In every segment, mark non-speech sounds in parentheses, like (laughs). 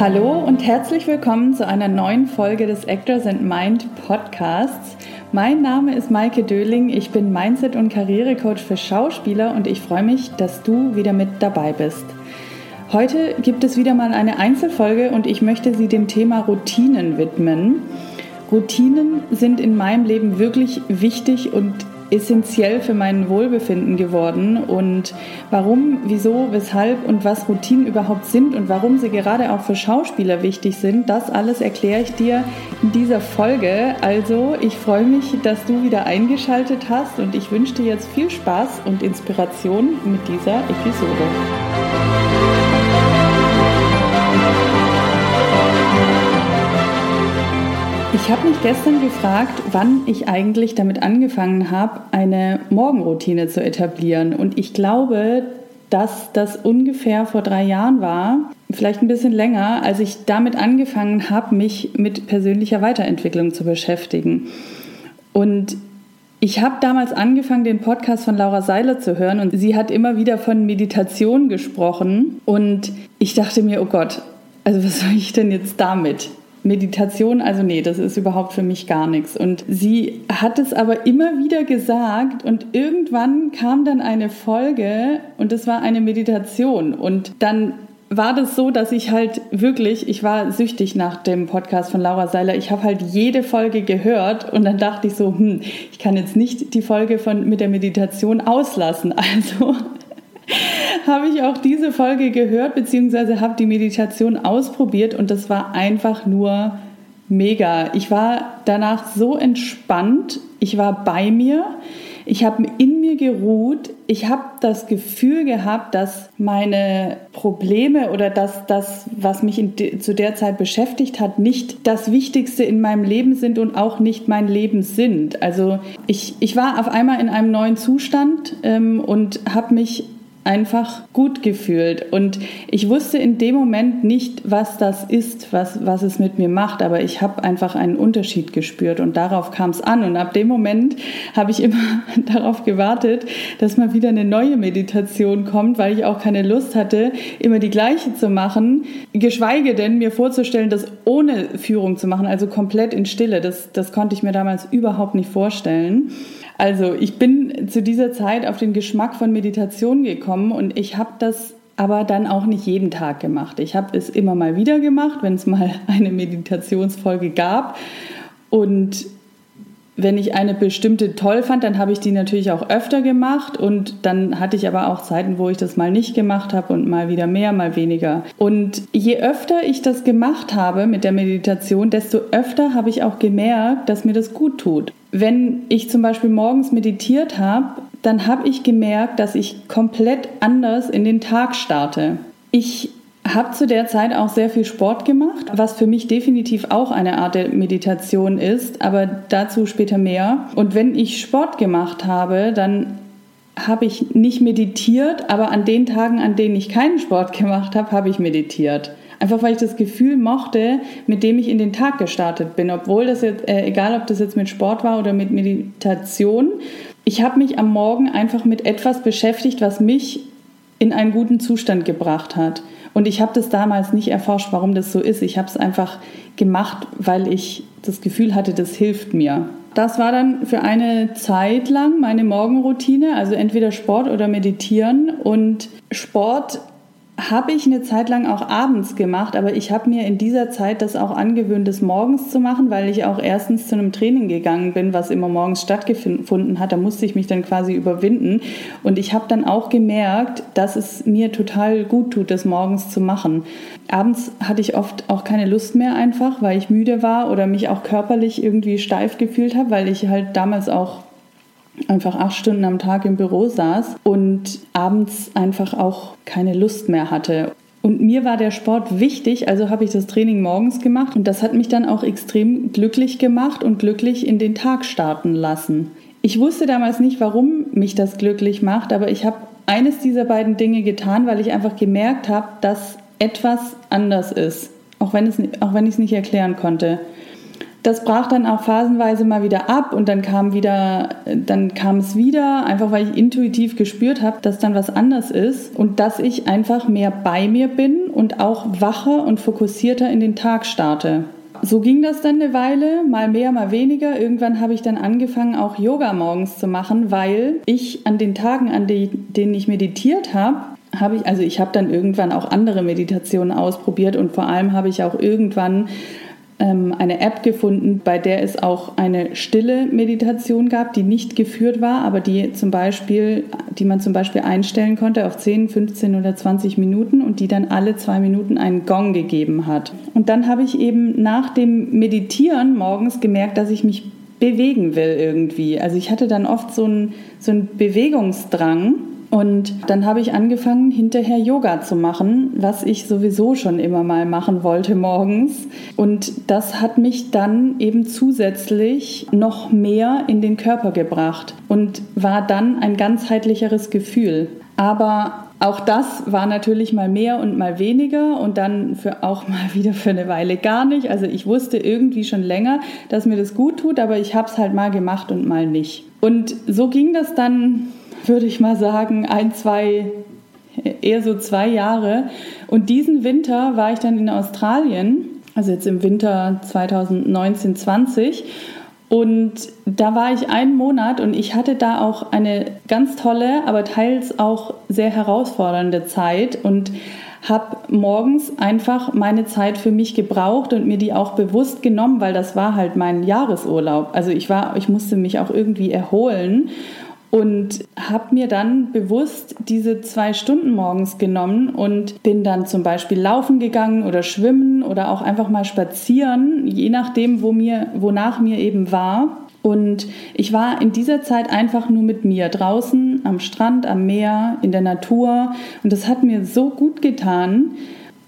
Hallo und herzlich willkommen zu einer neuen Folge des Actors and Mind Podcasts. Mein Name ist Maike Döling, ich bin Mindset- und Karrierecoach für Schauspieler und ich freue mich, dass du wieder mit dabei bist. Heute gibt es wieder mal eine Einzelfolge und ich möchte sie dem Thema Routinen widmen. Routinen sind in meinem Leben wirklich wichtig und essentiell für mein Wohlbefinden geworden und warum, wieso, weshalb und was Routinen überhaupt sind und warum sie gerade auch für Schauspieler wichtig sind, das alles erkläre ich dir in dieser Folge. Also ich freue mich, dass du wieder eingeschaltet hast und ich wünsche dir jetzt viel Spaß und Inspiration mit dieser Episode. Ich habe mich gestern gefragt, wann ich eigentlich damit angefangen habe, eine Morgenroutine zu etablieren. Und ich glaube, dass das ungefähr vor drei Jahren war, vielleicht ein bisschen länger, als ich damit angefangen habe, mich mit persönlicher Weiterentwicklung zu beschäftigen. Und ich habe damals angefangen, den Podcast von Laura Seiler zu hören und sie hat immer wieder von Meditation gesprochen. Und ich dachte mir, oh Gott, also was soll ich denn jetzt damit? Meditation, also nee, das ist überhaupt für mich gar nichts. Und sie hat es aber immer wieder gesagt und irgendwann kam dann eine Folge und es war eine Meditation und dann war das so, dass ich halt wirklich, ich war süchtig nach dem Podcast von Laura Seiler. Ich habe halt jede Folge gehört und dann dachte ich so, hm, ich kann jetzt nicht die Folge von mit der Meditation auslassen. (laughs) Also (laughs) habe ich auch diese Folge gehört, beziehungsweise habe die Meditation ausprobiert und das war einfach nur mega. Ich war danach so entspannt, ich war bei mir, ich habe in mir geruht, ich habe das Gefühl gehabt, dass meine Probleme oder dass das, was mich de, zu der Zeit beschäftigt hat, nicht das Wichtigste in meinem Leben sind und auch nicht mein Leben sind. Also ich, ich war auf einmal in einem neuen Zustand ähm, und habe mich einfach gut gefühlt. Und ich wusste in dem Moment nicht, was das ist, was, was es mit mir macht, aber ich habe einfach einen Unterschied gespürt und darauf kam es an. Und ab dem Moment habe ich immer (laughs) darauf gewartet, dass mal wieder eine neue Meditation kommt, weil ich auch keine Lust hatte, immer die gleiche zu machen, geschweige denn mir vorzustellen, das ohne Führung zu machen, also komplett in Stille. Das, das konnte ich mir damals überhaupt nicht vorstellen. Also ich bin zu dieser Zeit auf den Geschmack von Meditation gekommen und ich habe das aber dann auch nicht jeden Tag gemacht. Ich habe es immer mal wieder gemacht, wenn es mal (laughs) eine Meditationsfolge gab. Und wenn ich eine bestimmte toll fand, dann habe ich die natürlich auch öfter gemacht und dann hatte ich aber auch Zeiten, wo ich das mal nicht gemacht habe und mal wieder mehr, mal weniger. Und je öfter ich das gemacht habe mit der Meditation, desto öfter habe ich auch gemerkt, dass mir das gut tut. Wenn ich zum Beispiel morgens meditiert habe, dann habe ich gemerkt, dass ich komplett anders in den Tag starte. Ich habe zu der Zeit auch sehr viel Sport gemacht, was für mich definitiv auch eine Art der Meditation ist, aber dazu später mehr. Und wenn ich Sport gemacht habe, dann habe ich nicht meditiert, aber an den Tagen, an denen ich keinen Sport gemacht habe, habe ich meditiert. Einfach weil ich das Gefühl mochte, mit dem ich in den Tag gestartet bin, obwohl das jetzt, äh, egal ob das jetzt mit Sport war oder mit Meditation, ich habe mich am Morgen einfach mit etwas beschäftigt, was mich in einen guten Zustand gebracht hat. Und ich habe das damals nicht erforscht, warum das so ist. Ich habe es einfach gemacht, weil ich das Gefühl hatte, das hilft mir. Das war dann für eine Zeit lang meine Morgenroutine, also entweder Sport oder Meditieren. Und Sport habe ich eine Zeit lang auch abends gemacht, aber ich habe mir in dieser Zeit das auch angewöhnt, das morgens zu machen, weil ich auch erstens zu einem Training gegangen bin, was immer morgens stattgefunden hat. Da musste ich mich dann quasi überwinden. Und ich habe dann auch gemerkt, dass es mir total gut tut, das morgens zu machen. Abends hatte ich oft auch keine Lust mehr einfach, weil ich müde war oder mich auch körperlich irgendwie steif gefühlt habe, weil ich halt damals auch einfach acht Stunden am Tag im Büro saß und abends einfach auch keine Lust mehr hatte. Und mir war der Sport wichtig, also habe ich das Training morgens gemacht und das hat mich dann auch extrem glücklich gemacht und glücklich in den Tag starten lassen. Ich wusste damals nicht, warum mich das glücklich macht, aber ich habe eines dieser beiden Dinge getan, weil ich einfach gemerkt habe, dass etwas anders ist, auch wenn, es, auch wenn ich es nicht erklären konnte das brach dann auch phasenweise mal wieder ab und dann kam wieder, dann kam es wieder, einfach weil ich intuitiv gespürt habe, dass dann was anders ist und dass ich einfach mehr bei mir bin und auch wacher und fokussierter in den Tag starte. So ging das dann eine Weile, mal mehr, mal weniger. Irgendwann habe ich dann angefangen, auch Yoga morgens zu machen, weil ich an den Tagen, an denen ich meditiert habe, habe ich, also ich habe dann irgendwann auch andere Meditationen ausprobiert und vor allem habe ich auch irgendwann ähm, eine App gefunden, bei der es auch eine stille Meditation gab, die nicht geführt war, aber die zum Beispiel, die man zum Beispiel einstellen konnte auf 10, 15 oder 20 Minuten und die dann alle zwei Minuten einen Gong gegeben hat. Und dann habe ich eben nach dem Meditieren morgens gemerkt, dass ich mich bewegen will irgendwie. Also ich hatte dann oft so einen, so einen Bewegungsdrang und dann habe ich angefangen, hinterher Yoga zu machen, was ich sowieso schon immer mal machen wollte morgens. Und das hat mich dann eben zusätzlich noch mehr in den Körper gebracht und war dann ein ganzheitlicheres Gefühl. Aber auch das war natürlich mal mehr und mal weniger und dann für auch mal (laughs) wieder für eine Weile gar nicht. Also ich wusste irgendwie schon länger, dass mir das gut tut, aber ich habe es halt mal gemacht und mal nicht. Und so ging das dann würde ich mal sagen, ein, zwei, eher so zwei Jahre. Und diesen Winter war ich dann in Australien, also jetzt im Winter 2019, 20. Und da war ich einen Monat und ich hatte da auch eine ganz tolle, aber teils auch sehr herausfordernde Zeit und habe morgens einfach meine Zeit für mich gebraucht und mir die auch bewusst genommen, weil das war halt mein Jahresurlaub. Also ich war, ich musste mich auch irgendwie erholen und habe mir dann bewusst diese zwei Stunden morgens genommen und bin dann zum Beispiel laufen gegangen oder schwimmen oder auch einfach mal spazieren, je nachdem, wo mir, wonach mir eben war. Und ich war in dieser Zeit einfach nur mit mir draußen am Strand, am Meer, in der Natur. Und das hat mir so gut getan.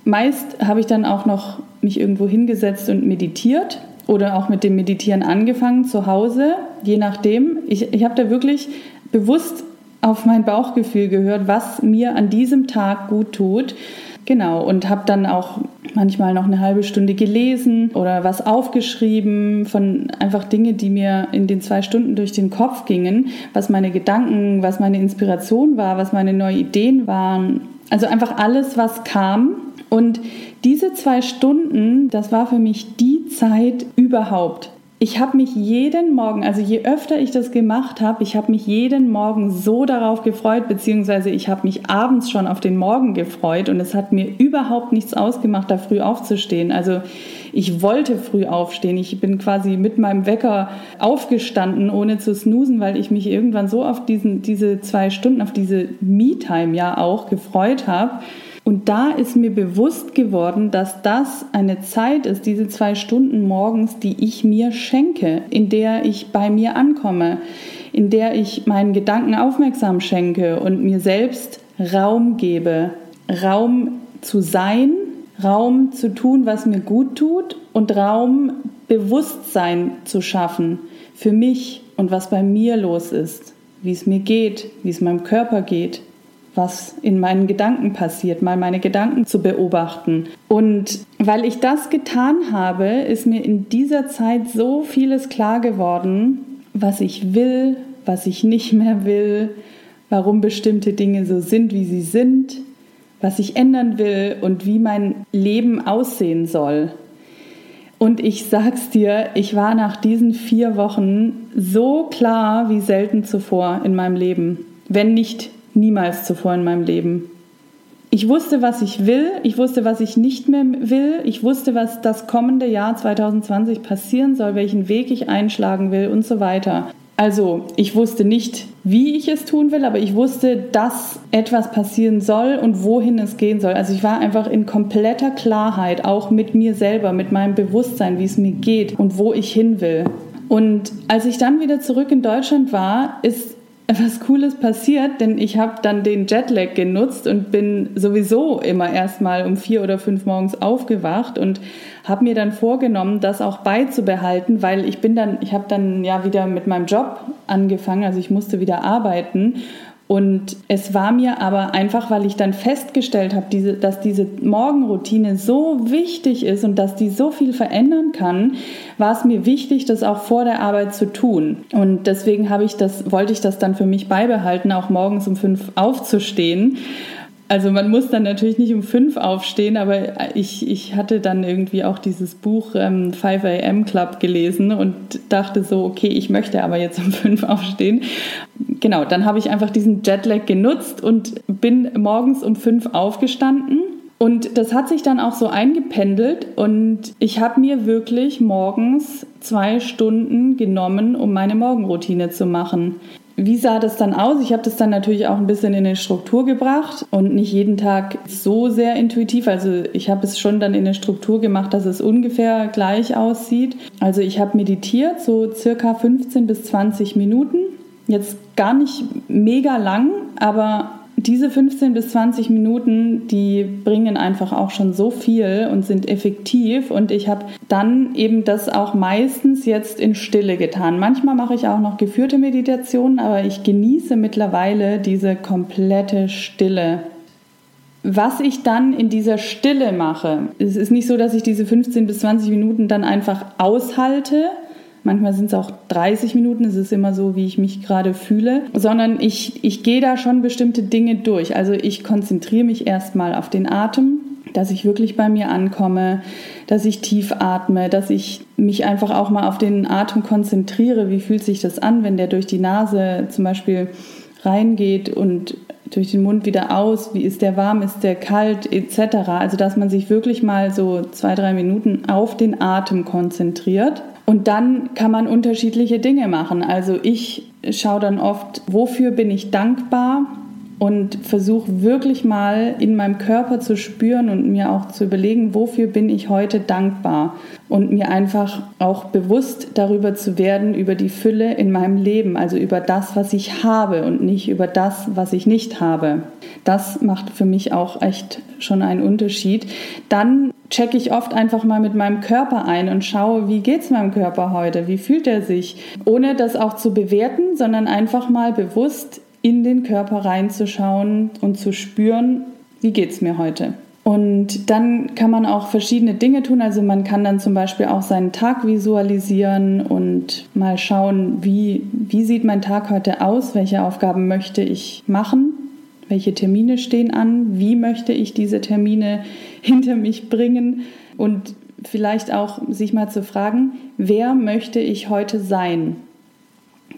Meist habe ich dann auch noch mich irgendwo hingesetzt und meditiert oder auch mit dem Meditieren angefangen zu Hause, je nachdem. Ich, ich habe da wirklich bewusst auf mein Bauchgefühl gehört, was mir an diesem Tag gut tut. Genau, und habe dann auch manchmal noch eine halbe Stunde gelesen oder was aufgeschrieben von einfach Dinge, die mir in den zwei Stunden durch den Kopf gingen, was meine Gedanken, was meine Inspiration war, was meine neuen Ideen waren. Also einfach alles, was kam. Und diese zwei Stunden, das war für mich die Zeit überhaupt ich habe mich jeden Morgen, also je öfter ich das gemacht habe, ich habe mich jeden Morgen so darauf gefreut, beziehungsweise ich habe mich abends schon auf den Morgen gefreut und es hat mir überhaupt nichts ausgemacht, da früh aufzustehen. Also ich wollte früh aufstehen. Ich bin quasi mit meinem Wecker aufgestanden, ohne zu snoosen, weil ich mich irgendwann so auf diesen, diese zwei Stunden, auf diese Me-Time ja auch gefreut habe und da ist mir bewusst geworden, dass das eine Zeit ist, diese zwei Stunden morgens, die ich mir schenke, in der ich bei mir ankomme, in der ich meinen Gedanken aufmerksam schenke und mir selbst Raum gebe. Raum zu sein, Raum zu tun, was mir gut tut und Raum Bewusstsein zu schaffen für mich und was bei mir los ist, wie es mir geht, wie es meinem Körper geht, was in meinen Gedanken passiert, mal meine Gedanken zu beobachten. Und weil ich das getan habe, ist mir in dieser Zeit so vieles klar geworden, was ich will, was ich nicht mehr will, warum bestimmte Dinge so sind, wie sie sind, was ich ändern will und wie mein Leben aussehen soll. Und ich sag's dir, ich war nach diesen vier Wochen so klar wie selten zuvor in meinem Leben, wenn nicht niemals zuvor in meinem Leben. Ich wusste, was ich will, ich wusste, was ich nicht mehr will, ich wusste, was das kommende Jahr 2020 passieren soll, welchen Weg ich einschlagen will und so weiter. Also, ich wusste nicht, wie ich es tun will, aber ich wusste, dass etwas passieren soll und wohin es gehen soll. Also ich war einfach in kompletter Klarheit, auch mit mir selber, mit meinem Bewusstsein, wie es mir geht und wo ich hin will. Und als ich dann wieder zurück in Deutschland war, ist was Cooles passiert, denn ich habe dann den Jetlag genutzt und bin sowieso immer erstmal um vier oder fünf morgens aufgewacht und habe mir dann vorgenommen, das auch beizubehalten, weil ich bin dann, ich habe dann ja wieder mit meinem Job angefangen, also ich musste wieder arbeiten und es war mir aber einfach, weil ich dann festgestellt habe, diese, dass diese Morgenroutine so wichtig ist und dass die so viel verändern kann, war es mir wichtig, das auch vor der Arbeit zu tun. Und deswegen habe ich das, wollte ich das dann für mich beibehalten, auch morgens um fünf aufzustehen. Also man muss dann natürlich nicht um fünf aufstehen, aber ich, ich hatte dann irgendwie auch dieses Buch ähm, 5 AM Club gelesen und dachte so, okay, ich möchte aber jetzt um fünf aufstehen. Genau, dann habe ich einfach diesen Jetlag genutzt und bin morgens um fünf aufgestanden. Und das hat sich dann auch so eingependelt und ich habe mir wirklich morgens zwei Stunden genommen, um meine Morgenroutine zu machen. Wie sah das dann aus? Ich habe das dann natürlich auch ein bisschen in eine Struktur gebracht und nicht jeden Tag so sehr intuitiv. Also ich habe es schon dann in eine Struktur gemacht, dass es ungefähr gleich aussieht. Also ich habe meditiert, so circa 15 bis 20 Minuten. Jetzt gar nicht mega lang, aber diese 15 bis 20 Minuten, die bringen einfach auch schon so viel und sind effektiv. Und ich habe dann eben das auch meistens jetzt in Stille getan. Manchmal mache ich auch noch geführte Meditationen, aber ich genieße mittlerweile diese komplette Stille. Was ich dann in dieser Stille mache, es ist nicht so, dass ich diese 15 bis 20 Minuten dann einfach aushalte, Manchmal sind es auch 30 Minuten, es ist immer so, wie ich mich gerade fühle, sondern ich, ich gehe da schon bestimmte Dinge durch. Also ich konzentriere mich erstmal auf den Atem, dass ich wirklich bei mir ankomme, dass ich tief atme, dass ich mich einfach auch mal auf den Atem konzentriere. Wie fühlt sich das an, wenn der durch die Nase zum Beispiel reingeht und durch den Mund wieder aus, wie ist der warm, ist der kalt, etc. Also dass man sich wirklich mal so zwei, drei Minuten auf den Atem konzentriert und dann kann man unterschiedliche Dinge machen. Also ich schaue dann oft, wofür bin ich dankbar und versuche wirklich mal in meinem Körper zu spüren und mir auch zu überlegen, wofür bin ich heute dankbar und mir einfach auch bewusst darüber zu werden, über die Fülle in meinem Leben, also über das, was ich habe und nicht über das, was ich nicht habe. Das macht für mich auch echt schon einen Unterschied. Dann checke ich oft einfach mal mit meinem Körper ein und schaue, wie geht es meinem Körper heute, wie fühlt er sich, ohne das auch zu bewerten, sondern einfach mal bewusst in den Körper reinzuschauen und zu spüren, wie geht es mir heute. Und dann kann man auch verschiedene Dinge tun. Also man kann dann zum Beispiel auch seinen Tag visualisieren und mal schauen, wie, wie sieht mein Tag heute aus, welche Aufgaben möchte ich machen welche Termine stehen an, wie möchte ich diese Termine (laughs) hinter mich bringen und vielleicht auch sich mal zu fragen, wer möchte ich heute sein?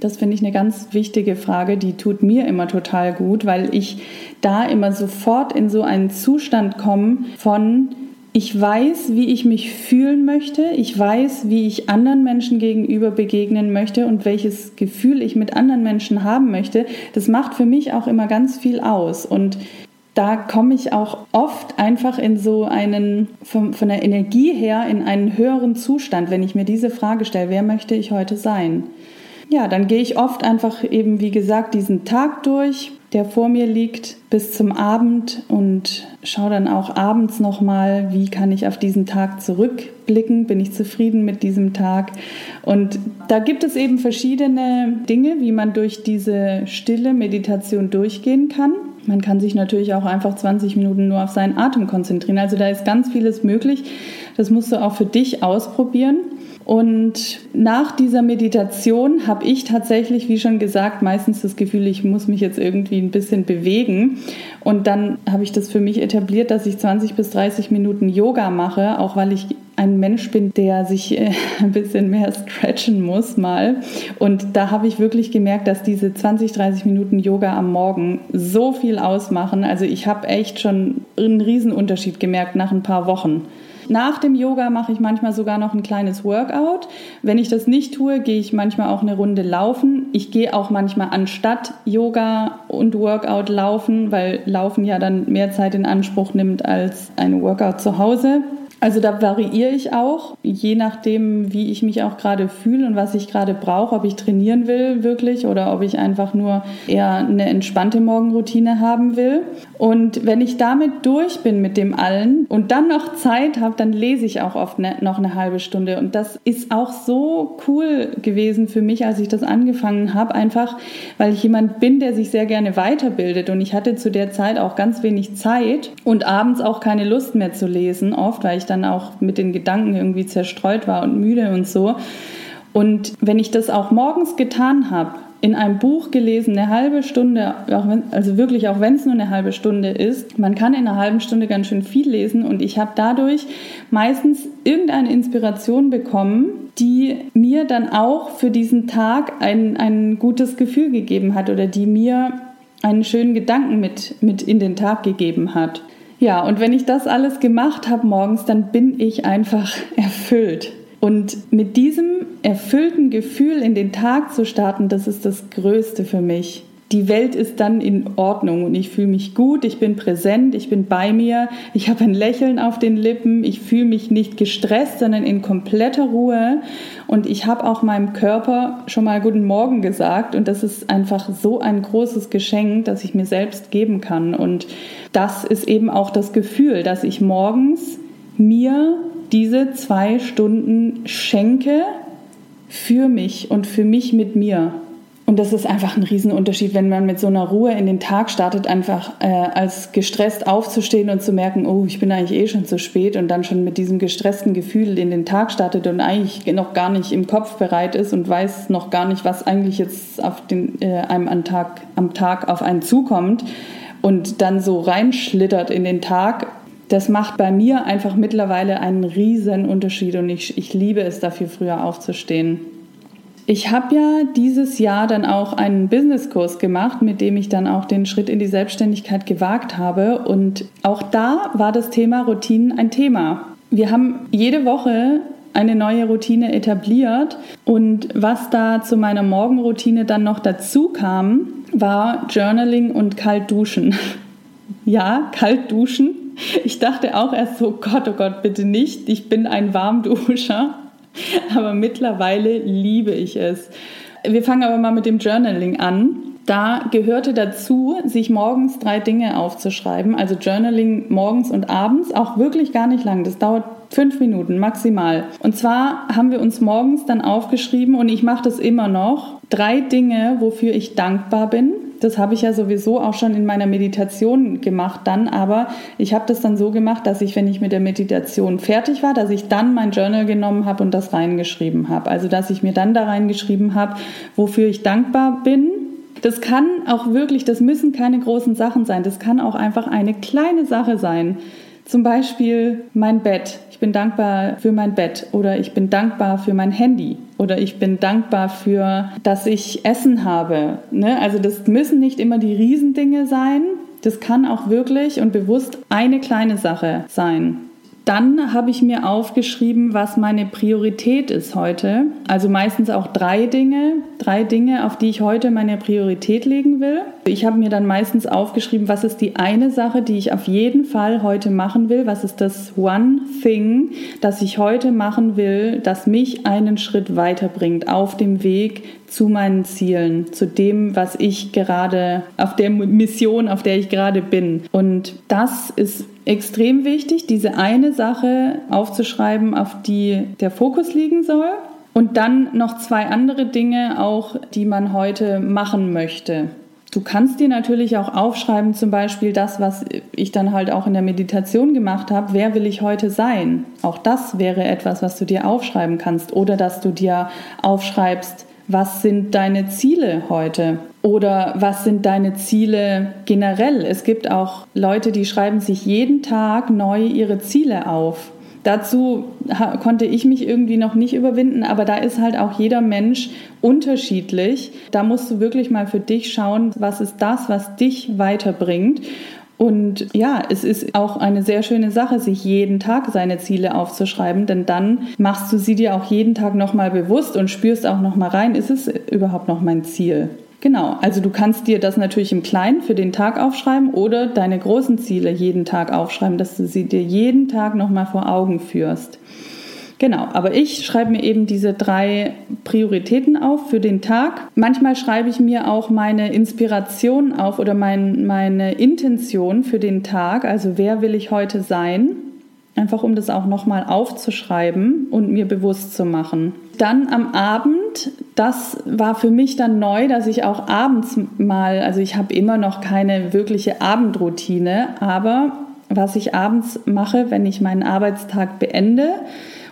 Das finde ich eine ganz wichtige Frage, die tut mir immer total gut, weil ich da immer sofort in so einen Zustand komme von, ich weiß, wie ich mich fühlen möchte. Ich weiß, wie ich anderen Menschen gegenüber begegnen möchte und welches Gefühl ich mit anderen Menschen haben möchte. Das macht für mich auch immer ganz viel aus. Und da komme ich auch oft einfach in so einen, von, von der Energie her, in einen höheren Zustand, wenn ich mir diese Frage stelle, wer möchte ich heute sein? Ja, dann gehe ich oft einfach eben, wie gesagt, diesen Tag durch, der vor mir liegt, bis zum Abend und schaue dann auch abends nochmal, wie kann ich auf diesen Tag zurückblicken, bin ich zufrieden mit diesem Tag. Und da gibt es eben verschiedene Dinge, wie man durch diese stille Meditation durchgehen kann. Man kann sich natürlich auch einfach 20 Minuten nur auf seinen Atem konzentrieren. Also da ist ganz vieles möglich. Das musst du auch für dich ausprobieren. Und nach dieser Meditation habe ich tatsächlich, wie schon gesagt, meistens das Gefühl, ich muss mich jetzt irgendwie ein bisschen bewegen. Und dann habe ich das für mich etabliert, dass ich 20 bis 30 Minuten Yoga mache, auch weil ich ein Mensch bin, der sich äh, (laughs) ein bisschen mehr stretchen muss mal. Und da habe ich wirklich gemerkt, dass diese 20, 30 Minuten Yoga am Morgen so viel ausmachen. Also ich habe echt schon einen Riesenunterschied gemerkt nach ein paar Wochen. Nach dem Yoga mache ich manchmal sogar noch ein kleines Workout. Wenn ich das nicht tue, gehe ich manchmal auch eine Runde laufen. Ich gehe auch manchmal anstatt Yoga und Workout laufen, weil Laufen ja dann mehr Zeit in Anspruch nimmt als ein Workout zu Hause. Also da variiere ich auch, je nachdem, wie ich mich auch gerade fühle und was ich gerade brauche, ob ich trainieren will wirklich oder ob ich einfach nur eher eine entspannte Morgenroutine haben will. Und wenn ich damit durch bin mit dem allen und dann noch Zeit habe, dann lese ich auch oft ne, noch eine halbe Stunde. Und das ist auch so cool gewesen für mich, als ich das angefangen habe, einfach weil ich jemand bin, der sich sehr gerne weiterbildet. Und ich hatte zu der Zeit auch ganz wenig Zeit und abends auch keine Lust mehr zu lesen, oft, weil ich dann auch mit den Gedanken irgendwie zerstreut war und müde und so. Und wenn ich das auch morgens getan habe, in einem Buch gelesen, eine halbe Stunde, wenn, also wirklich auch wenn es nur eine halbe Stunde ist, man kann in einer halben Stunde ganz schön viel lesen und ich habe dadurch meistens irgendeine Inspiration bekommen, die mir dann auch für diesen Tag ein, ein gutes Gefühl gegeben hat oder die mir einen schönen Gedanken mit, mit in den Tag gegeben hat. Ja, und wenn ich das alles gemacht habe morgens, dann bin ich einfach erfüllt. Und mit diesem erfüllten Gefühl in den Tag zu starten, das ist das Größte für mich die Welt ist dann in Ordnung und ich fühle mich gut, ich bin präsent, ich bin bei mir, ich habe ein Lächeln auf den Lippen, ich fühle mich nicht gestresst, sondern in kompletter Ruhe und ich habe auch meinem Körper schon mal guten Morgen gesagt und das ist einfach so ein großes Geschenk, das ich mir selbst geben kann und das ist eben auch das Gefühl, dass ich morgens mir diese zwei Stunden schenke für mich und für mich mit mir. Und das ist einfach ein Riesenunterschied, wenn man mit so einer Ruhe in den Tag startet, einfach äh, als gestresst aufzustehen und zu merken, oh, ich bin eigentlich eh schon zu spät und dann schon mit diesem gestressten Gefühl in den Tag startet und eigentlich noch gar nicht im Kopf bereit ist und weiß noch gar nicht, was eigentlich jetzt auf den, äh, einem am Tag, am Tag auf einen zukommt und dann so reinschlittert in den Tag. Das macht bei mir einfach mittlerweile einen riesen Unterschied und ich, ich liebe es dafür, früher aufzustehen. Ich habe ja dieses Jahr dann auch einen Businesskurs gemacht, mit dem ich dann auch den Schritt in die Selbstständigkeit gewagt habe. Und auch da war das Thema Routinen ein Thema. Wir haben jede Woche eine neue Routine etabliert. Und was da zu meiner Morgenroutine dann noch dazu kam, war Journaling und kalt duschen. (laughs) ja, kalt duschen. Ich dachte auch erst so, Gott, oh Gott, bitte nicht. Ich bin ein Warmduscher. (laughs) aber mittlerweile liebe ich es. Wir fangen aber mal mit dem Journaling an. Da gehörte dazu, sich morgens drei Dinge aufzuschreiben. Also Journaling morgens und abends, auch wirklich gar nicht lang. Das dauert fünf Minuten maximal. Und zwar haben wir uns morgens dann aufgeschrieben und ich mache das immer noch. Drei Dinge, wofür ich dankbar bin. Das habe ich ja sowieso auch schon in meiner Meditation gemacht dann, aber ich habe das dann so gemacht, dass ich, wenn ich mit der Meditation fertig war, dass ich dann mein Journal genommen habe und das reingeschrieben habe. Also dass ich mir dann da reingeschrieben habe, wofür ich dankbar bin. Das kann auch wirklich, das müssen keine großen Sachen sein. Das kann auch einfach eine kleine Sache sein. Zum Beispiel mein Bett. Ich bin dankbar für mein Bett oder ich bin dankbar für mein Handy oder ich bin dankbar für, dass ich Essen habe. Ne? Also das müssen nicht immer die Riesendinge sein. Das kann auch wirklich und bewusst eine kleine Sache sein. Dann habe ich mir aufgeschrieben, was meine Priorität ist heute. Also meistens auch drei Dinge, drei Dinge, auf die ich heute meine Priorität legen will. Ich habe mir dann meistens aufgeschrieben, was ist die eine Sache, die ich auf jeden Fall heute machen will. Was ist das One Thing, das ich heute machen will, das mich einen Schritt weiterbringt auf dem Weg zu meinen Zielen, zu dem, was ich gerade auf der Mission, auf der ich gerade bin. Und das ist extrem wichtig, diese eine Sache aufzuschreiben, auf die der Fokus liegen soll. Und dann noch zwei andere Dinge auch, die man heute machen möchte. Du kannst dir natürlich auch aufschreiben, zum Beispiel das, was ich dann halt auch in der Meditation gemacht habe, wer will ich heute sein? Auch das wäre etwas, was du dir aufschreiben kannst. Oder dass du dir aufschreibst, was sind deine Ziele heute? Oder was sind deine Ziele generell? Es gibt auch Leute, die schreiben sich jeden Tag neu ihre Ziele auf. Dazu konnte ich mich irgendwie noch nicht überwinden, aber da ist halt auch jeder Mensch unterschiedlich. Da musst du wirklich mal für dich schauen, was ist das, was dich weiterbringt. Und ja, es ist auch eine sehr schöne Sache, sich jeden Tag seine Ziele aufzuschreiben, denn dann machst du sie dir auch jeden Tag nochmal bewusst und spürst auch nochmal rein, ist es überhaupt noch mein Ziel? Genau, also du kannst dir das natürlich im Kleinen für den Tag aufschreiben oder deine großen Ziele jeden Tag aufschreiben, dass du sie dir jeden Tag nochmal vor Augen führst. Genau, aber ich schreibe mir eben diese drei Prioritäten auf für den Tag. Manchmal schreibe ich mir auch meine Inspiration auf oder mein, meine Intention für den Tag. Also wer will ich heute sein? Einfach um das auch nochmal aufzuschreiben und mir bewusst zu machen. Dann am Abend, das war für mich dann neu, dass ich auch abends mal, also ich habe immer noch keine wirkliche Abendroutine, aber was ich abends mache, wenn ich meinen Arbeitstag beende,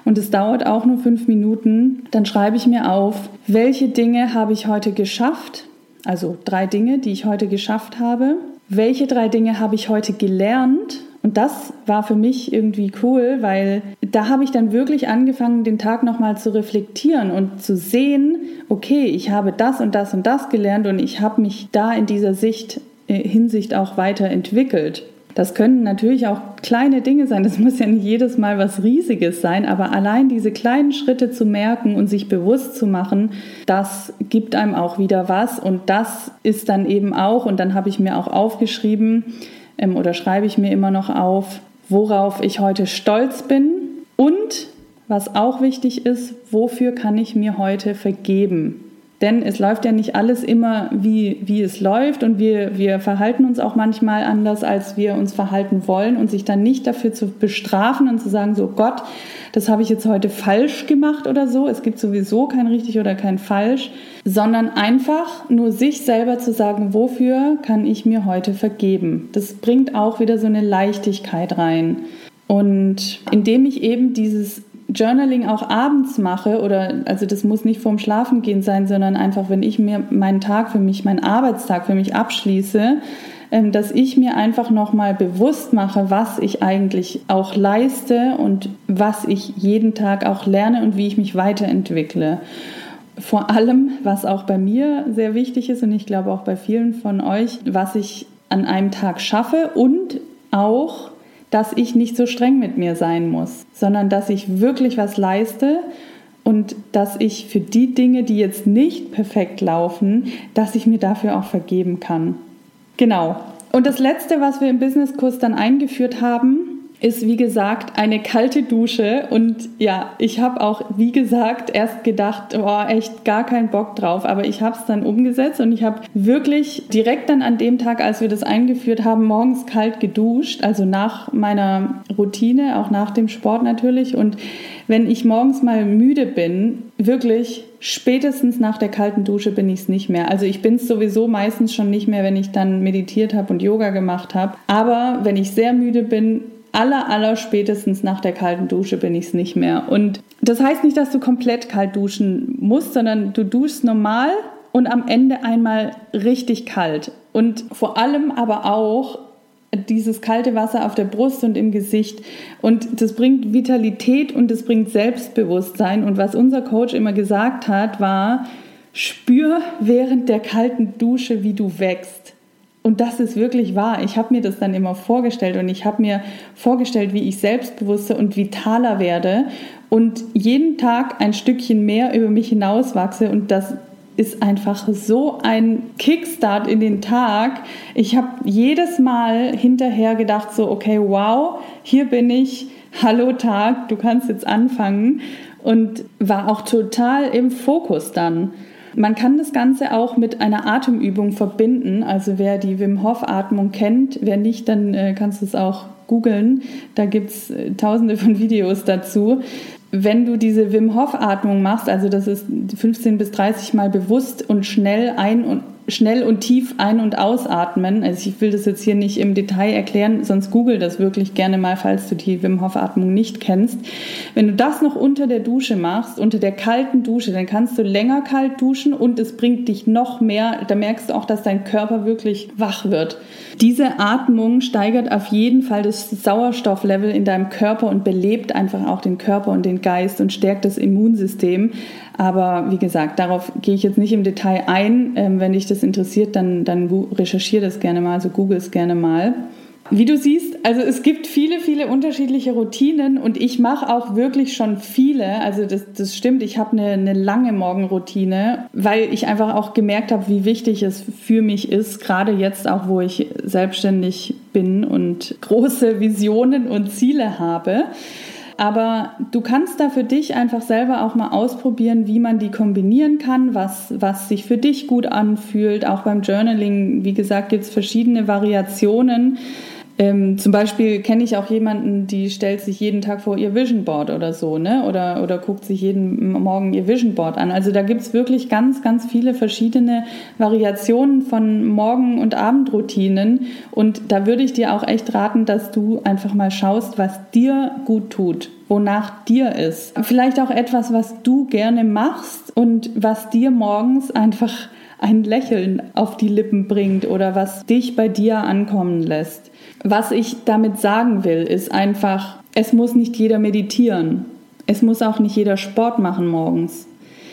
und es dauert auch nur fünf Minuten, dann schreibe ich mir auf, welche Dinge habe ich heute geschafft, also drei Dinge, die ich heute geschafft habe, welche drei Dinge habe ich heute gelernt und das war für mich irgendwie cool, weil da habe ich dann wirklich angefangen, den Tag nochmal zu reflektieren und zu sehen, okay, ich habe das und das und das gelernt und ich habe mich da in dieser Sicht, äh, Hinsicht auch weiterentwickelt. Das können natürlich auch kleine Dinge sein, das muss ja nicht jedes Mal was Riesiges sein, aber allein diese kleinen Schritte zu merken und sich bewusst zu machen, das gibt einem auch wieder was und das ist dann eben auch, und dann habe ich mir auch aufgeschrieben ähm, oder schreibe ich mir immer noch auf, worauf ich heute stolz bin und was auch wichtig ist, wofür kann ich mir heute vergeben. Denn es läuft ja nicht alles immer, wie, wie es läuft und wir, wir verhalten uns auch manchmal anders, als wir uns verhalten wollen und sich dann nicht dafür zu bestrafen und zu sagen, so Gott, das habe ich jetzt heute falsch gemacht oder so. Es gibt sowieso kein richtig oder kein falsch, sondern einfach nur sich selber zu sagen, wofür kann ich mir heute vergeben. Das bringt auch wieder so eine Leichtigkeit rein. Und indem ich eben dieses Journaling auch abends mache oder also das muss nicht vorm Schlafengehen sein, sondern einfach, wenn ich mir meinen Tag für mich, meinen Arbeitstag für mich abschließe, ähm, dass ich mir einfach nochmal bewusst mache, was ich eigentlich auch leiste und was ich jeden Tag auch lerne und wie ich mich weiterentwickle. Vor allem, was auch bei mir sehr wichtig ist und ich glaube auch bei vielen von euch, was ich an einem Tag schaffe und auch dass ich nicht so streng mit mir sein muss, sondern dass ich wirklich was leiste und dass ich für die Dinge, die jetzt nicht perfekt laufen, dass ich mir dafür auch vergeben kann. Genau. Und das Letzte, was wir im Businesskurs dann eingeführt haben, ist wie gesagt eine kalte Dusche und ja, ich habe auch wie gesagt erst gedacht, oh, echt gar keinen Bock drauf, aber ich habe es dann umgesetzt und ich habe wirklich direkt dann an dem Tag, als wir das eingeführt haben, morgens kalt geduscht, also nach meiner Routine, auch nach dem Sport natürlich und wenn ich morgens mal müde bin, wirklich spätestens nach der kalten Dusche bin ich es nicht mehr. Also ich bin es sowieso meistens schon nicht mehr, wenn ich dann meditiert habe und Yoga gemacht habe. Aber wenn ich sehr müde bin, aller, aller spätestens nach der kalten Dusche bin ich es nicht mehr. Und das heißt nicht, dass du komplett kalt duschen musst, sondern du duschst normal und am Ende einmal richtig kalt. Und vor allem aber auch dieses kalte Wasser auf der Brust und im Gesicht. Und das bringt Vitalität und das bringt Selbstbewusstsein. Und was unser Coach immer gesagt hat, war, spür während der kalten Dusche, wie du wächst. Und das ist wirklich wahr. Ich habe mir das dann immer vorgestellt und ich habe mir vorgestellt, wie ich selbstbewusster und vitaler werde und jeden Tag ein Stückchen mehr über mich hinauswachse und das ist einfach so ein Kickstart in den Tag. Ich habe jedes Mal hinterher gedacht, so, okay, wow, hier bin ich, hallo Tag, du kannst jetzt anfangen und war auch total im Fokus dann. Man kann das Ganze auch mit einer Atemübung verbinden. Also wer die Wim Hof Atmung kennt, wer nicht, dann äh, kannst du es auch googeln. Da gibt es äh, tausende von (laughs) Videos dazu. Wenn du diese Wim Hof Atmung machst, also das ist 15 bis 30 Mal bewusst und schnell ein und schnell und tief ein- und ausatmen. Also ich will das jetzt hier nicht im Detail erklären, sonst google das wirklich gerne mal, falls du die Wim Hof Atmung nicht kennst. Wenn du das noch unter der Dusche machst, unter der kalten Dusche, dann kannst du länger kalt duschen und es bringt dich noch mehr, da merkst du auch, dass dein Körper wirklich wach wird. Diese Atmung steigert auf jeden Fall das Sauerstofflevel in deinem Körper und belebt einfach auch den Körper und den Geist und stärkt das Immunsystem. Aber wie gesagt, darauf gehe ich jetzt nicht im Detail ein. Ähm, wenn dich das interessiert, dann, dann recherchiere das gerne mal, also google es gerne mal. Wie du siehst, also es gibt viele, viele unterschiedliche Routinen und ich mache auch wirklich schon viele. Also das, das stimmt, ich habe eine, eine lange Morgenroutine, weil ich einfach auch gemerkt habe, wie wichtig es für mich ist, gerade jetzt auch, wo ich selbstständig bin und große Visionen und Ziele habe. Aber du kannst da für dich einfach selber auch mal ausprobieren, wie man die kombinieren kann, was, was sich für dich gut anfühlt. Auch beim Journaling, wie gesagt, gibt es verschiedene Variationen. Ähm, zum Beispiel kenne ich auch jemanden, die stellt sich jeden Tag vor ihr Vision Board oder so, ne? Oder, oder guckt sich jeden Morgen ihr Vision Board an. Also da gibt es wirklich ganz, ganz viele verschiedene Variationen von Morgen- und Abendroutinen. Und da würde ich dir auch echt raten, dass du einfach mal schaust, was dir gut tut, wonach dir ist. Vielleicht auch etwas, was du gerne machst und was dir morgens einfach ein Lächeln auf die Lippen bringt oder was dich bei dir ankommen lässt. Was ich damit sagen will, ist einfach, es muss nicht jeder meditieren. Es muss auch nicht jeder Sport machen morgens.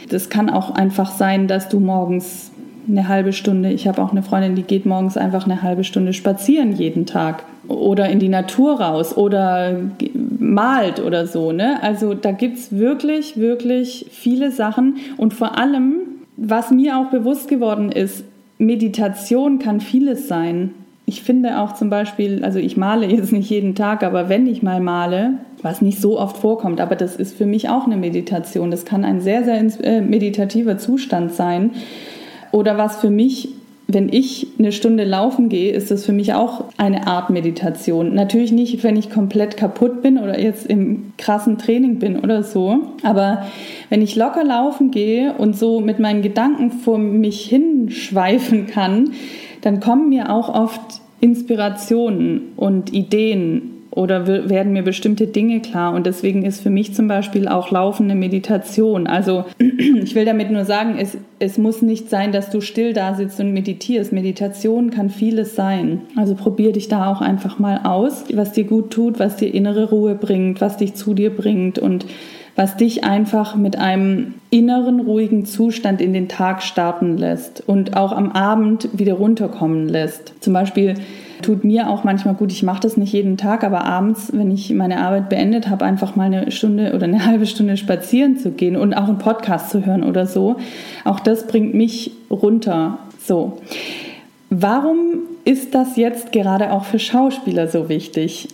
Das kann auch einfach sein, dass du morgens eine halbe Stunde, ich habe auch eine Freundin, die geht morgens einfach eine halbe Stunde spazieren jeden Tag oder in die Natur raus oder malt oder so. Ne? Also da gibt es wirklich, wirklich viele Sachen und vor allem, was mir auch bewusst geworden ist, Meditation kann vieles sein ich finde auch zum Beispiel, also ich male jetzt nicht jeden Tag, aber wenn ich mal male, was nicht so oft vorkommt, aber das ist für mich auch eine Meditation. Das kann ein sehr, sehr äh, meditativer Zustand sein. Oder was für mich, wenn ich eine Stunde laufen gehe, ist das für mich auch eine Art Meditation. Natürlich nicht, wenn ich komplett kaputt bin oder jetzt im krassen Training bin oder so. Aber wenn ich locker laufen gehe und so mit meinen Gedanken vor mich hinschweifen kann, dann kommen mir auch oft Inspirationen und Ideen oder werden mir bestimmte Dinge klar. Und deswegen ist für mich zum Beispiel auch laufende Meditation. Also (clears throat) ich will damit nur sagen, es, es muss nicht sein, dass du still da sitzt und meditierst. Meditation kann vieles sein. Also probier dich da auch einfach mal aus, was dir gut tut, was dir innere Ruhe bringt, was dich zu dir bringt und was dich einfach mit einem inneren, ruhigen Zustand in den Tag starten lässt und auch am Abend wieder runterkommen lässt. Zum Beispiel tut mir auch manchmal gut, ich mache das nicht jeden Tag, aber abends, wenn ich meine Arbeit beendet habe, einfach mal eine Stunde oder eine (laughs) halbe Stunde spazieren zu gehen und auch einen Podcast zu hören oder so. Auch das bringt mich runter. So. Warum ist das jetzt gerade auch für Schauspieler so wichtig?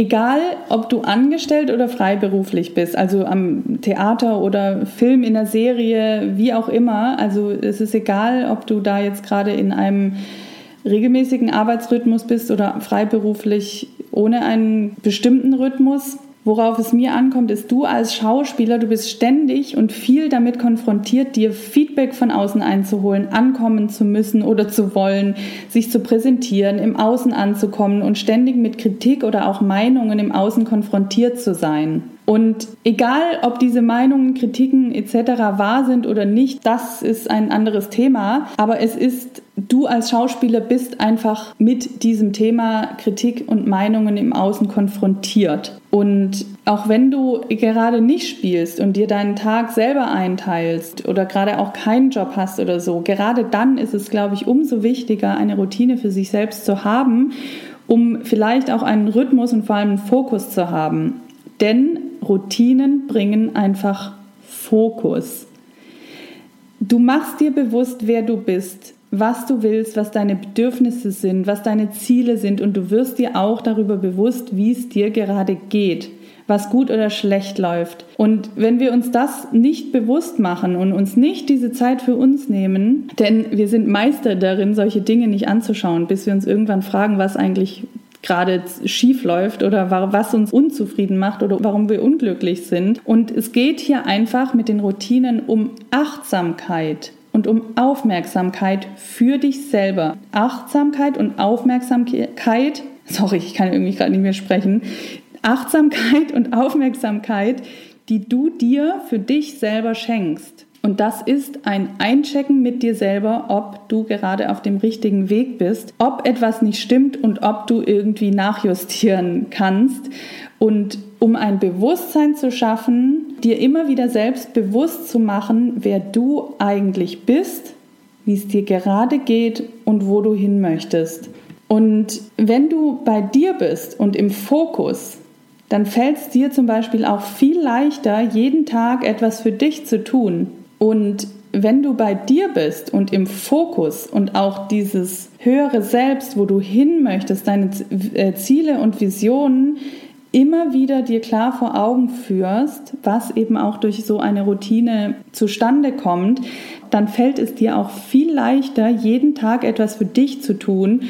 Egal, ob du angestellt oder freiberuflich bist, also am Theater oder Film in der Serie, wie auch immer, also es ist egal, ob du da jetzt gerade in einem regelmäßigen Arbeitsrhythmus bist oder freiberuflich ohne einen bestimmten Rhythmus. Worauf es mir ankommt, ist, du als Schauspieler, du bist ständig und viel damit konfrontiert, dir Feedback von außen einzuholen, ankommen zu müssen oder zu wollen, sich zu präsentieren, im Außen anzukommen und ständig mit Kritik oder auch Meinungen im Außen konfrontiert zu sein. Und egal, ob diese Meinungen, Kritiken etc. wahr sind oder nicht, das ist ein anderes Thema. Aber es ist, du als Schauspieler bist einfach mit diesem Thema Kritik und Meinungen im Außen konfrontiert. Und auch wenn du gerade nicht spielst und dir deinen Tag selber einteilst oder gerade auch keinen Job hast oder so, gerade dann ist es, glaube ich, umso wichtiger, eine Routine für sich selbst zu haben, um vielleicht auch einen Rhythmus und vor allem einen Fokus zu haben. Denn Routinen bringen einfach Fokus. Du machst dir bewusst, wer du bist, was du willst, was deine Bedürfnisse sind, was deine Ziele sind und du wirst dir auch darüber bewusst, wie es dir gerade geht, was gut oder schlecht läuft. Und wenn wir uns das nicht bewusst machen und uns nicht diese Zeit für uns nehmen, denn wir sind Meister darin, solche Dinge nicht anzuschauen, bis wir uns irgendwann fragen, was eigentlich gerade schief läuft oder was uns unzufrieden macht oder warum wir unglücklich sind. Und es geht hier einfach mit den Routinen um Achtsamkeit und um Aufmerksamkeit für dich selber. Achtsamkeit und Aufmerksamkeit, sorry, ich kann irgendwie gerade nicht mehr sprechen. Achtsamkeit und Aufmerksamkeit, die du dir für dich selber schenkst. Und das ist ein Einchecken mit dir selber, ob du gerade auf dem richtigen Weg bist, ob etwas nicht stimmt und ob du irgendwie nachjustieren kannst. Und um ein Bewusstsein zu schaffen, dir immer wieder selbst bewusst zu machen, wer du eigentlich bist, wie es dir gerade geht und wo du hin möchtest. Und wenn du bei dir bist und im Fokus, dann fällt es dir zum Beispiel auch viel leichter, jeden Tag etwas für dich zu tun. Und wenn du bei dir bist und im Fokus und auch dieses höhere Selbst, wo du hin möchtest, deine äh, Ziele und Visionen immer wieder dir klar vor Augen führst, was eben auch durch so eine Routine zustande kommt, dann fällt es dir auch viel leichter, jeden Tag etwas für dich zu tun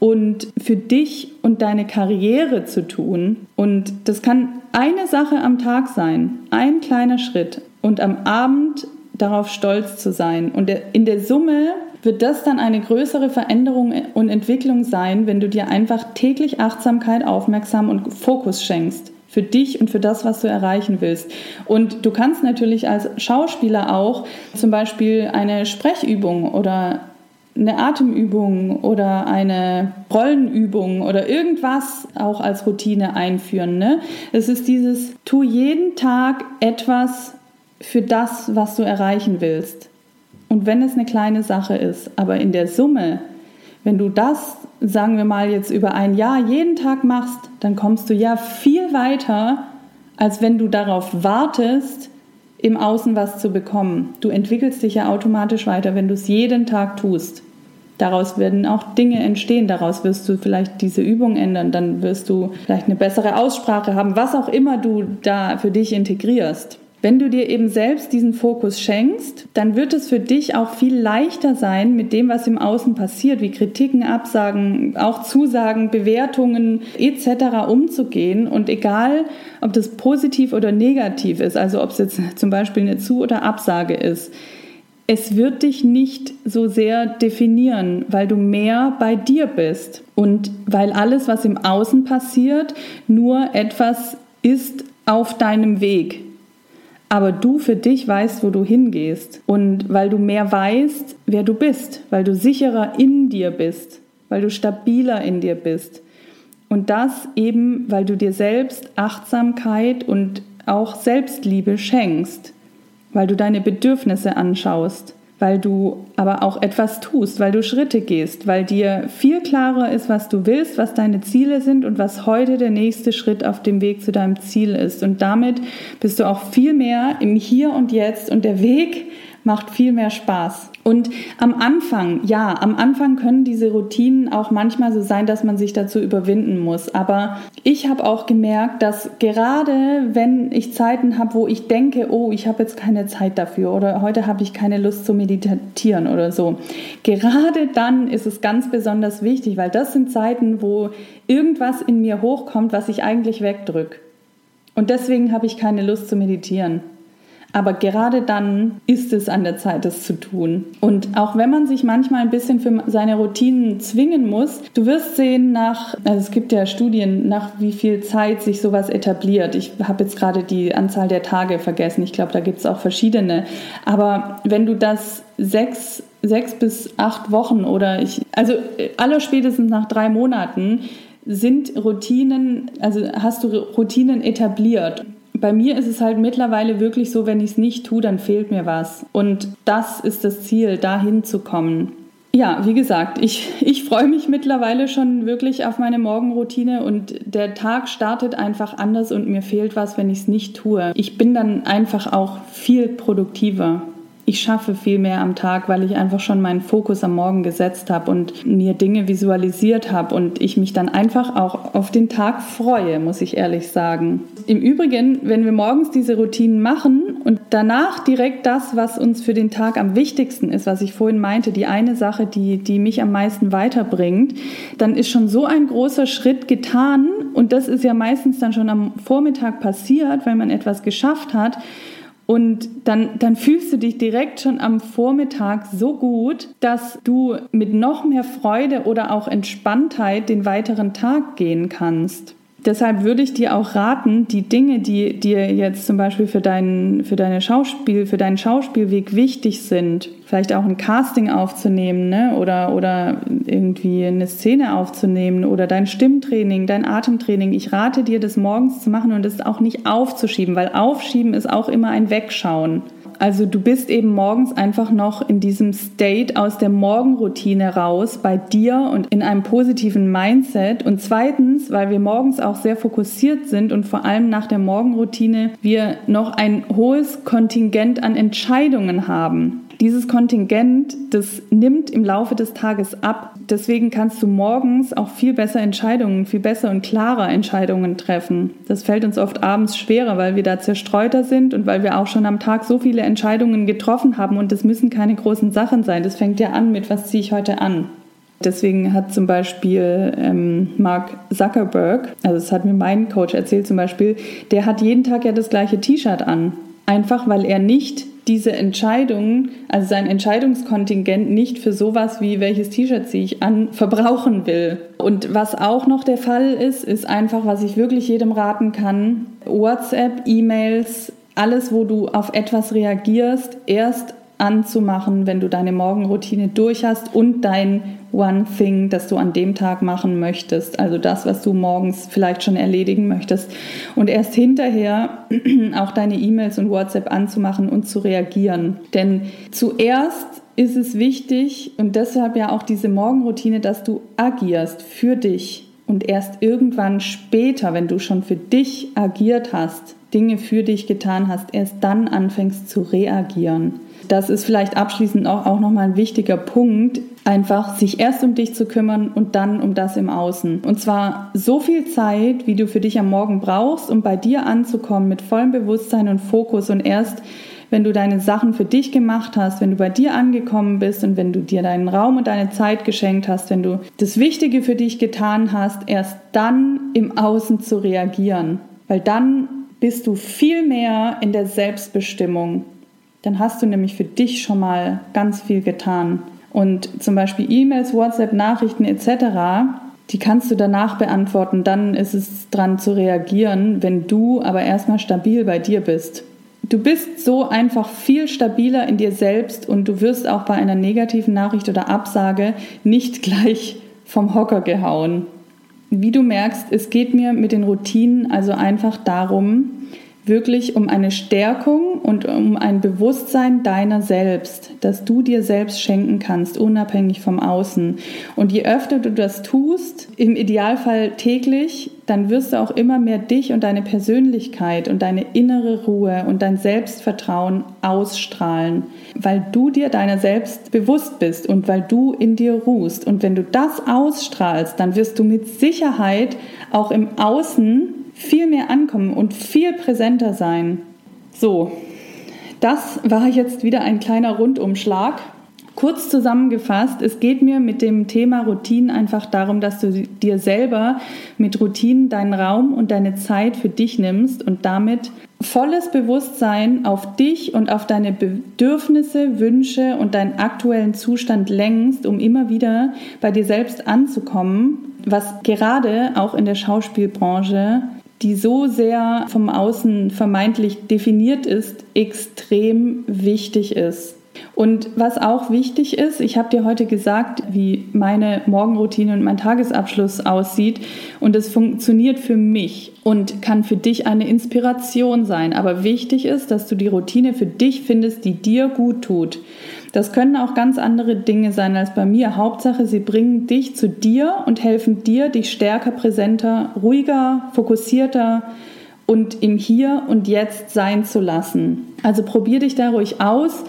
und für dich und deine Karriere zu tun. Und das kann eine Sache am Tag sein, ein kleiner Schritt. Und am Abend darauf stolz zu sein. Und in der Summe wird das dann eine größere Veränderung und Entwicklung sein, wenn du dir einfach täglich Achtsamkeit, Aufmerksam und Fokus schenkst für dich und für das, was du erreichen willst. Und du kannst natürlich als Schauspieler auch zum Beispiel eine Sprechübung oder eine Atemübung oder eine Rollenübung oder irgendwas auch als Routine einführen. Ne? Es ist dieses, tu jeden Tag etwas für das, was du erreichen willst. Und wenn es eine kleine Sache ist, aber in der Summe, wenn du das, sagen wir mal, jetzt über ein Jahr jeden Tag machst, dann kommst du ja viel weiter, als wenn du darauf wartest, im Außen was zu bekommen. Du entwickelst dich ja automatisch weiter, wenn du es jeden Tag tust. Daraus werden auch Dinge entstehen, daraus wirst du vielleicht diese Übung ändern, dann wirst du vielleicht eine bessere Aussprache haben, was auch immer du da für dich integrierst. Wenn du dir eben selbst diesen Fokus schenkst, dann wird es für dich auch viel leichter sein, mit dem, was im Außen passiert, wie Kritiken, Absagen, auch Zusagen, Bewertungen etc. umzugehen. Und egal, ob das positiv oder negativ ist, also ob es jetzt zum Beispiel eine Zu- oder Absage ist, es wird dich nicht so sehr definieren, weil du mehr bei dir bist und weil alles, was im Außen passiert, nur etwas ist auf deinem Weg aber du für dich weißt, wo du hingehst. Und weil du mehr weißt, wer du bist, weil du sicherer in dir bist, weil du stabiler in dir bist. Und das eben, weil du dir selbst Achtsamkeit und auch Selbstliebe schenkst, weil du deine Bedürfnisse anschaust weil du aber auch etwas tust, weil du Schritte gehst, weil dir viel klarer ist, was du willst, was deine Ziele sind und was heute der nächste Schritt auf dem Weg zu deinem Ziel ist. Und damit bist du auch viel mehr im Hier und Jetzt und der Weg macht viel mehr Spaß. Und am Anfang, ja, am Anfang können diese Routinen auch manchmal so sein, dass man sich dazu überwinden muss. Aber ich habe auch gemerkt, dass gerade wenn ich Zeiten habe, wo ich denke, oh, ich habe jetzt keine Zeit dafür oder heute habe ich keine Lust zu meditieren oder so, gerade dann ist es ganz besonders wichtig, weil das sind Zeiten, wo irgendwas in mir hochkommt, was ich eigentlich wegdrücke. Und deswegen habe ich keine Lust zu meditieren. Aber gerade dann ist es an der Zeit, das zu tun. Und auch wenn man sich manchmal ein bisschen für seine Routinen zwingen muss, du wirst sehen nach, also es gibt ja Studien, nach wie viel Zeit sich sowas etabliert. Ich habe jetzt gerade die Anzahl der Tage vergessen. Ich glaube, da gibt es auch verschiedene. Aber wenn du das sechs sechs bis acht Wochen oder ich, also aller spätestens nach drei Monaten sind Routinen, also hast du Routinen etabliert bei mir ist es halt mittlerweile wirklich so, wenn ich es nicht tue, dann fehlt mir was. Und das ist das Ziel, dahin zu kommen. Ja, wie gesagt, ich, (laughs) ich freue mich mittlerweile schon wirklich auf meine Morgenroutine und der Tag startet einfach anders und mir fehlt was, wenn ich es nicht tue. Ich bin dann einfach auch viel produktiver ich schaffe viel mehr am Tag, weil ich einfach schon meinen Fokus am Morgen gesetzt habe und mir Dinge visualisiert habe und ich mich dann einfach auch auf den Tag freue, muss ich ehrlich sagen. Im Übrigen, wenn wir morgens diese Routinen machen und danach direkt das, was uns für den Tag am wichtigsten ist, was ich vorhin meinte, die eine Sache, die, die mich am meisten weiterbringt, dann ist schon so ein großer Schritt getan und das ist ja meistens dann schon am Vormittag passiert, wenn man etwas geschafft hat und dann, dann fühlst du dich direkt schon am Vormittag so gut, dass du mit noch mehr Freude oder auch Entspanntheit den weiteren Tag gehen kannst. Deshalb würde ich dir auch raten, die Dinge, die dir jetzt zum Beispiel für deinen, für deine Schauspiel, für deinen Schauspielweg wichtig sind, vielleicht auch ein Casting aufzunehmen, ne? oder, oder irgendwie eine Szene aufzunehmen oder dein Stimmtraining, dein Atemtraining. Ich rate dir, das morgens zu machen und das auch nicht aufzuschieben, weil aufschieben ist auch immer ein Wegschauen. Also du bist eben morgens einfach noch in diesem State aus der Morgenroutine raus bei dir und in einem positiven Mindset. Und zweitens, weil wir morgens auch sehr fokussiert sind und vor allem nach der Morgenroutine wir noch ein hohes Kontingent an Entscheidungen haben. Dieses Kontingent, das nimmt im Laufe des Tages ab. Deswegen kannst du morgens auch viel besser Entscheidungen, viel besser und klarer Entscheidungen treffen. Das fällt uns oft abends schwerer, weil wir da zerstreuter sind und weil wir auch schon am Tag so viele Entscheidungen getroffen haben und das müssen keine großen Sachen sein. Das fängt ja an mit, was ziehe ich heute an? Deswegen hat zum Beispiel ähm, Mark Zuckerberg, also das hat mir mein Coach erzählt zum Beispiel, der hat jeden Tag ja das gleiche T-Shirt an. Einfach weil er nicht diese Entscheidung, also sein Entscheidungskontingent nicht für sowas wie welches T-Shirt ziehe ich an, verbrauchen will. Und was auch noch der Fall ist, ist einfach, was ich wirklich jedem raten kann, WhatsApp, E-Mails, alles, wo du auf etwas reagierst, erst anzumachen, wenn du deine Morgenroutine durch hast und dein One Thing, das du an dem Tag machen möchtest. Also das, was du morgens vielleicht schon erledigen möchtest. Und erst hinterher (clears throat) auch deine E-Mails und WhatsApp anzumachen und zu reagieren. Denn zuerst ist es wichtig und deshalb ja auch diese Morgenroutine, dass du agierst für dich. Und erst irgendwann später, wenn du schon für dich agiert hast, Dinge für dich getan hast, erst dann anfängst zu reagieren. Das ist vielleicht abschließend auch, auch nochmal ein wichtiger Punkt, einfach sich erst um dich zu kümmern und dann um das im Außen. Und zwar so viel Zeit, wie du für dich am Morgen brauchst, um bei dir anzukommen mit vollem Bewusstsein und Fokus und erst wenn du deine Sachen für dich gemacht hast, wenn du bei dir angekommen bist und wenn du dir deinen Raum und deine Zeit geschenkt hast, wenn du das Wichtige für dich getan hast, erst dann im Außen zu reagieren. Weil dann bist du viel mehr in der Selbstbestimmung. Dann hast du nämlich für dich schon mal ganz viel getan. Und zum Beispiel E-Mails, WhatsApp, Nachrichten etc., die kannst du danach beantworten. Dann ist es dran zu reagieren, wenn du aber erstmal stabil bei dir bist. Du bist so einfach viel stabiler in dir selbst und du wirst auch bei einer negativen Nachricht oder Absage nicht gleich vom Hocker gehauen. Wie du merkst, es geht mir mit den Routinen also einfach darum, wirklich um eine Stärkung und um ein Bewusstsein deiner selbst, dass du dir selbst schenken kannst, unabhängig vom Außen. Und je öfter du das tust, im Idealfall täglich, dann wirst du auch immer mehr dich und deine Persönlichkeit und deine innere Ruhe und dein Selbstvertrauen ausstrahlen, weil du dir deiner selbst bewusst bist und weil du in dir ruhst. Und wenn du das ausstrahlst, dann wirst du mit Sicherheit auch im Außen viel mehr ankommen und viel präsenter sein. So, das war jetzt wieder ein kleiner Rundumschlag. Kurz zusammengefasst, es geht mir mit dem Thema Routinen einfach darum, dass du dir selber mit Routinen deinen Raum und deine Zeit für dich nimmst und damit volles Bewusstsein auf dich und auf deine Bedürfnisse, Wünsche und deinen aktuellen Zustand lenkst, um immer wieder bei dir selbst anzukommen, was gerade auch in der Schauspielbranche die so sehr vom Außen vermeintlich definiert ist, extrem wichtig ist. Und was auch wichtig ist, ich habe dir heute gesagt, wie meine Morgenroutine und mein Tagesabschluss aussieht und es funktioniert für mich und kann für dich eine Inspiration sein. Aber wichtig ist, dass du die Routine für dich findest, die dir gut tut. Das können auch ganz andere Dinge sein als bei mir. Hauptsache, sie bringen dich zu dir und helfen dir, dich stärker, präsenter, ruhiger, fokussierter und im Hier und Jetzt sein zu lassen. Also probier dich da ruhig aus.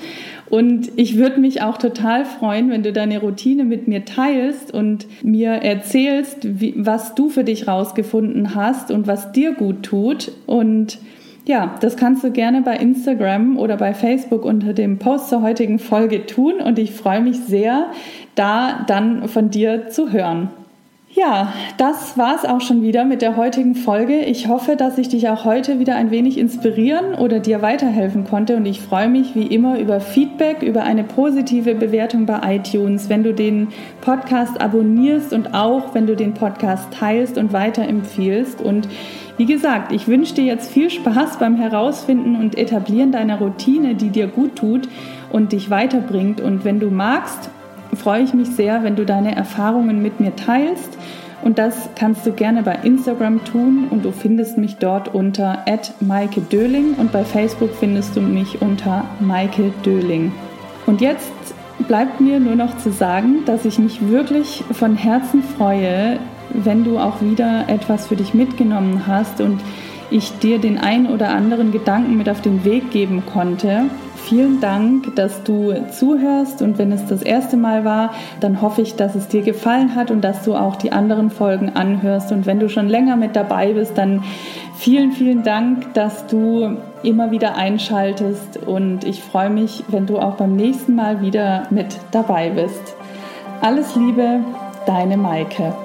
Und ich würde mich auch total freuen, wenn du deine Routine mit mir teilst und mir erzählst, wie, was du für dich rausgefunden hast und was dir gut tut. Und ja, das kannst du gerne bei Instagram oder bei Facebook unter dem Post zur heutigen Folge tun und ich freue mich sehr, da dann von dir zu hören. Ja, das war es auch schon wieder mit der heutigen Folge. Ich hoffe, dass ich dich auch heute wieder ein wenig inspirieren oder dir weiterhelfen konnte und ich freue mich wie immer über Feedback, über eine positive Bewertung bei iTunes, wenn du den Podcast abonnierst und auch wenn du den Podcast teilst und weiterempfiehlst und wie gesagt, ich wünsche dir jetzt viel Spaß beim Herausfinden und Etablieren deiner Routine, die dir gut tut und dich weiterbringt. Und wenn du magst, freue ich mich sehr, wenn du deine Erfahrungen mit mir teilst. Und das kannst du gerne bei Instagram tun und du findest mich dort unter Maike Döling und bei Facebook findest du mich unter Maike Döling. Und jetzt bleibt mir nur noch zu sagen, dass ich mich wirklich von Herzen freue, wenn du auch wieder etwas für dich mitgenommen hast und ich dir den ein oder anderen Gedanken mit auf den Weg geben konnte. Vielen Dank, dass du zuhörst und wenn es das erste Mal war, dann hoffe ich, dass es dir gefallen hat und dass du auch die anderen Folgen anhörst. Und wenn du schon länger mit dabei bist, dann vielen, vielen Dank, dass du immer wieder einschaltest und ich freue mich, wenn du auch beim nächsten Mal wieder mit dabei bist. Alles Liebe, deine Maike.